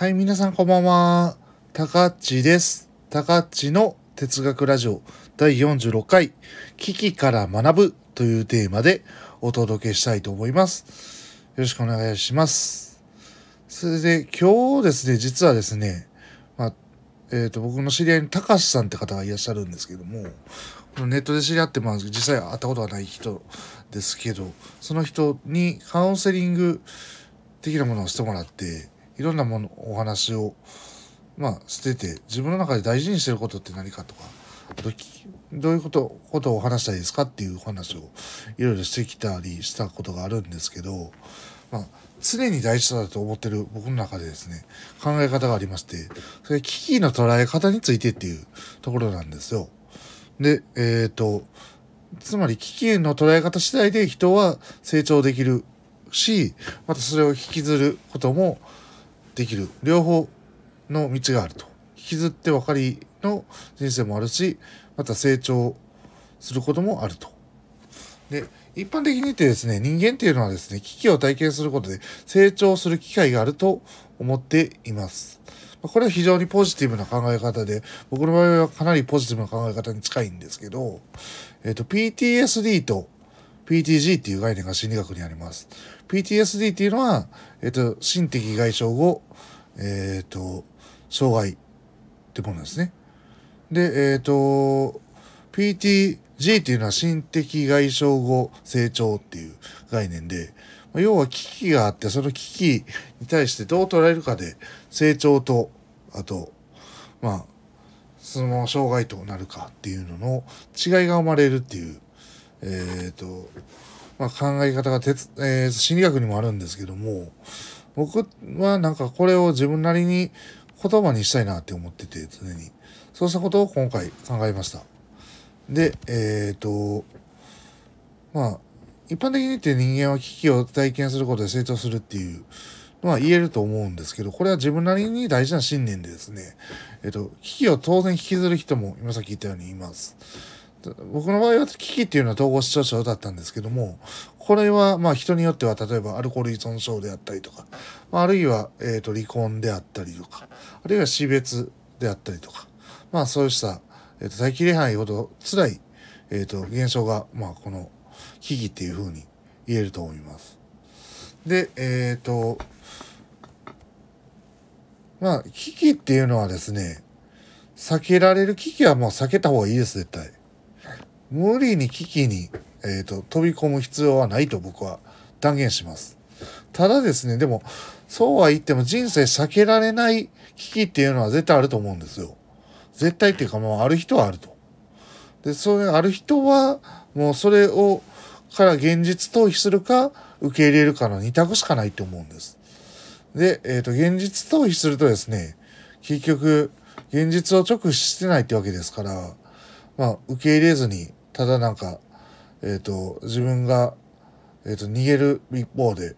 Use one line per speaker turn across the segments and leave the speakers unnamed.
はい、皆さんこんばんは。たかっちです。たかっちの哲学ラジオ第46回、危機から学ぶというテーマでお届けしたいと思います。よろしくお願いします。それで今日ですね、実はですね、まあ、えっ、と、僕の知り合いにたかしさんって方がいらっしゃるんですけども、このネットで知り合って、まあ、実際会ったことはない人ですけど、その人にカウンセリング的なものをしてもらって、いろんなもの、お話を、まあ、してて、自分の中で大事にしてることって何かとか、どういうこと、ことを話したいですかっていう話をいろいろしてきたりしたことがあるんですけど、まあ、常に大事だと思ってる僕の中でですね、考え方がありまして、それ危機の捉え方についてっていうところなんですよ。で、えっ、と、つまり危機の捉え方次第で人は成長できるし、またそれを引きずることもできる。両方の道があると。引きずって分かりの人生もあるし、また成長することもあると。で、一般的に言ってですね、人間っていうのはですね、危機を体験することで成長する機会があると思っています。これは非常にポジティブな考え方で、僕の場合はかなりポジティブな考え方に近いんですけど、えっ、と、PTSD と PTG っていう概念が心理学にあります。PTSD っていうのは、えっ、と、心的外傷後、えっ、と、障害ってものですね。で、えっ、と、PTG っていうのは心的外傷後成長っていう概念で、要は危機があって、その危機に対してどう捉えるかで、成長と、あと、まあ、その障害となるかっていうのの違いが生まれるっていう、えっ、と、まあ、考え方が哲、えー心理学にもあるんですけども、僕はなんかこれを自分なりに言葉にしたいなって思ってて、常に。そうしたことを今回考えました。で、えっ、と、まあ、一般的に言って人間は危機を体験することで成長するっていうのは言えると思うんですけど、これは自分なりに大事な信念でですね、えっ、と、危機を当然引きずる人も今さっき言ったようにいます。僕の場合は危機っていうのは統合失調症だったんですけども、これはまあ人によっては例えばアルコール依存症であったりとか、まあ、あるいは、えー、と離婚であったりとか、あるいは死別であったりとか、まあそうした、えー、と耐えきれないほど辛い、えー、と現象が、まあこの危機っていうふうに言えると思います。で、えっ、と、まあ危機っていうのはですね、避けられる危機はもう避けた方がいいです、絶対。無理に危機に、えー、と飛び込む必要はないと僕は断言します。ただですね、でも、そうは言っても人生避けられない危機っていうのは絶対あると思うんですよ。絶対っていうかもうある人はあると。で、それある人はもうそれをから現実逃避するか受け入れるかの二択しかないと思うんです。で、えっ、と、現実逃避するとですね、結局、現実を直視してないってわけですから、まあ、受け入れずに、ただなんか、えっ、と、自分が、えっ、と、逃げる一方で、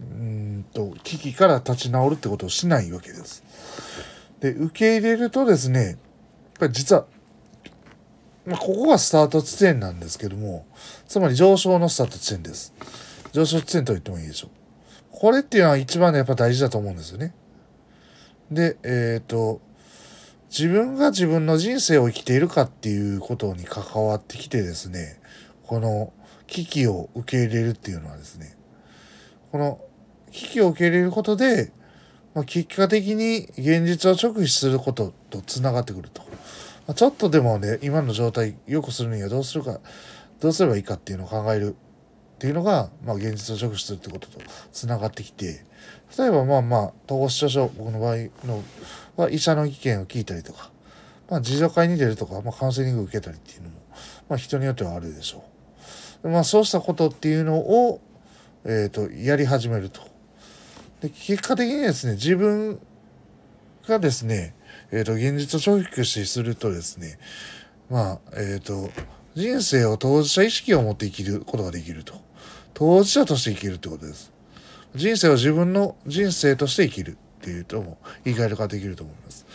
うんと、危機から立ち直るってことをしないわけです。で、受け入れるとですね、これ実は、まあ、ここがスタート地点なんですけども、つまり上昇のスタート地点です。上昇地点と言ってもいいでしょう。これっていうのは一番ね、やっぱ大事だと思うんですよね。で、えっ、と、自分が自分の人生を生きているかっていうことに関わってきてですね、この危機を受け入れるっていうのはですね、この危機を受け入れることで、まあ、結果的に現実を直視することとつながってくると。まあ、ちょっとでもね、今の状態良くするにはどうするか、どうすればいいかっていうのを考えるっていうのが、まあ、現実を直視するってこととつながってきて、例えばまあまあ、統合失調症、僕の場合のは医者の意見を聞いたりとか、まあ、自助会に出るとか、まあ、カウンセリングを受けたりっていうのも、まあ、人によってはあるでしょう。まあ、そうしたことっていうのを、えっ、と、やり始めると。で、結果的にですね、自分がですね、えっ、と、現実を直視するとですね、まあ、えっ、と、人生を当事者意識を持って生きることができると。当事者として生きるってことです。人生を自分の人生として生きるっていうとも言い換えることができると思います。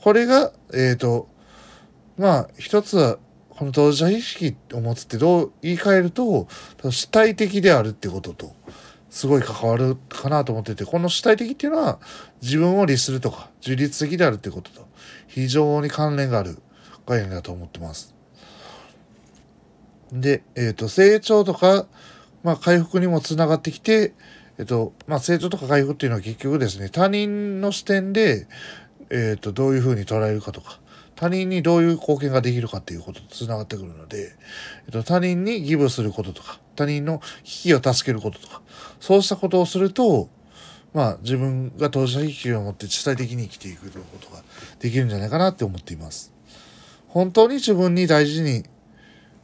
これが、えっ、と、まあ、一つは、この当事者意識を持つってどう言い換えると、主体的であるってことと、すごい関わるかなと思ってて、この主体的っていうのは自分を律するとか、自律的であるってことと非常に関連がある概念だと思ってます。で、えっ、ー、と、成長とか、まあ、回復にもつながってきて、えっ、と、まあ、成長とか回復っていうのは結局ですね、他人の視点で、えっ、と、どういうふうに捉えるかとか、他人にどういう貢献ができるかっていうこととつながってくるので、えっと、他人にギブすることとか、他人の危機を助けることとか、そうしたことをすると、まあ自分が当事者意識を持って主体的に生きていくということができるんじゃないかなって思っています。本当に自分に大事に、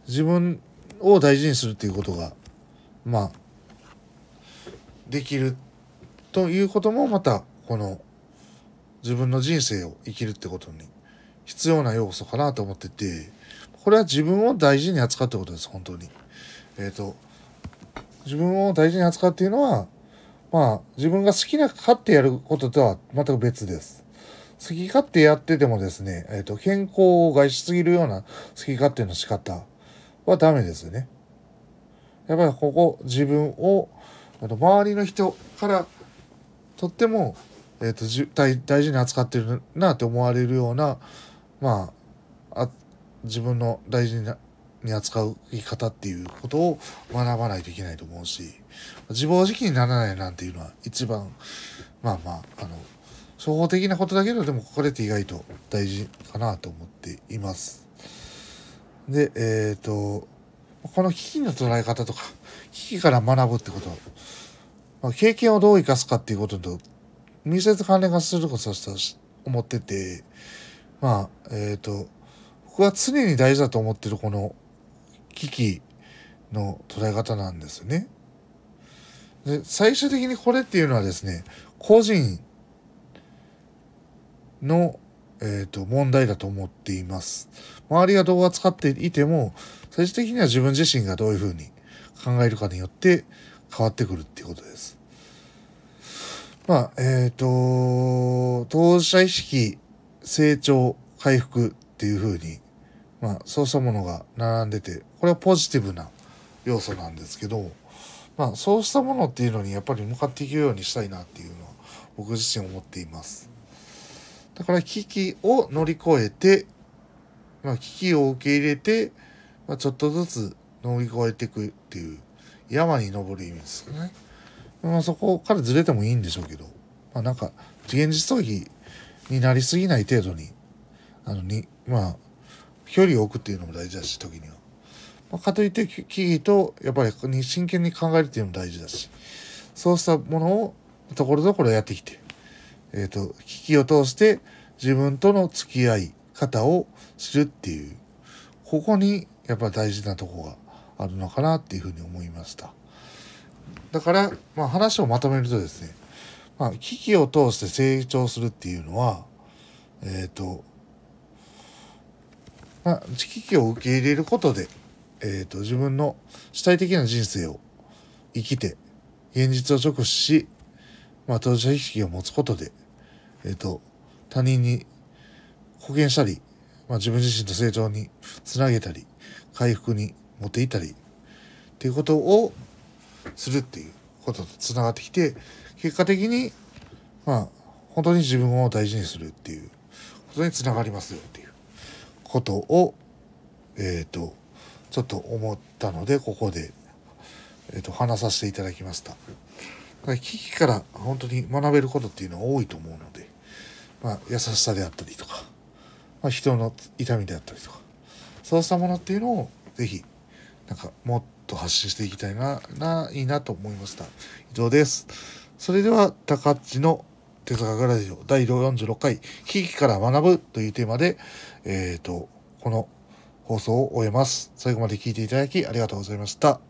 自分を大事にするっていうことが、まあ、できるということもまた、この自分の人生を生きるってことに必要な要素かなと思ってて、これは自分を大事に扱うってことです、本当に。えっ、ー、と、自分を大事に扱うっていうのは、まあ、自分が好きな勝手やることとは全く別です。好き勝手やっててもですね、えっ、ー、と、健康を害しすぎるような好き勝手の仕方はダメですよね。やっぱりここ、自分を、あの周りの人からとっても、え、ー、と大、大事に扱ってるなって思われるような、まあ、あ自分の大事なに扱う生き方っていうことを学ばないといけないと思うし自暴自棄にならないなんていうのは一番まあまああの初歩的なことだけどでもこれって意外と大事かなと思っています。でえっ、ー、とこの危機の捉え方とか危機から学ぶってこと、まあ、経験をどう生かすかっていうことと密接関連がすることと思っててまあ、えっ、ー、と、僕は常に大事だと思ってるこの危機の捉え方なんですよね。で、最終的にこれっていうのはですね、個人の、えーと、問題だと思っています。周りがどう扱っていても、最終的には自分自身がどういうふうに考えるかによって変わってくるっていうことです。まあ、えっ、ー、と、当事者意識成長、回復っていう風に、まあ、そうしたものが並んでて、これはポジティブな要素なんですけど、まあ、そうしたものっていうのにやっぱり向かっていくようにしたいなっていうのは僕自身思っています。だから危機を乗り越えて、まあ、危機を受け入れて、まあ、ちょっとずつ乗り越えていくっていう山に登る意味ですよね。まあ、そこからずれてもいいんでしょうけど、まあ、なんか現実逃避になりすぎない程度に、あのに、まあ、距離を置くっていうのも大事だし、時には。まあ、かといって危機と、やっぱり真剣に考えるっていうのも大事だし、そうしたものをところどころやってきて、えっ、ー、と、危機を通して自分との付き合い方を知るっていう、ここにやっぱ大事なとこがあるのかなっていうふうに思いました。だから、まあ話をまとめるとですね、まあ、危機を通して成長するっていうのは、えっ、ー、と、まあ、危機を受け入れることで、えっ、ー、と、自分の主体的な人生を生きて、現実を直視し、まあ、当事者意識を持つことで、えっ、ー、と、他人に貢献したり、まあ、自分自身の成長につなげたり、回復に持っていったり、っていうことをするっていうこととつながってきて、結果的にまあ本当に自分を大事にするっていうことにつながりますよっていうことをえっ、ー、とちょっと思ったのでここで、えーと、話させていただきました。危機から本当に学べることっていうのは多いと思うので、まあ、優しさであったりとか、まあ、人の痛みであったりとかそうしたものっていうのを是非なんかもっと発信していきたいなないいなと思いました以上ですそれでは、高知の哲学ラジオ第46回、危機から学ぶというテーマで、えっ、ー、と、この放送を終えます。最後まで聞いていただきありがとうございました。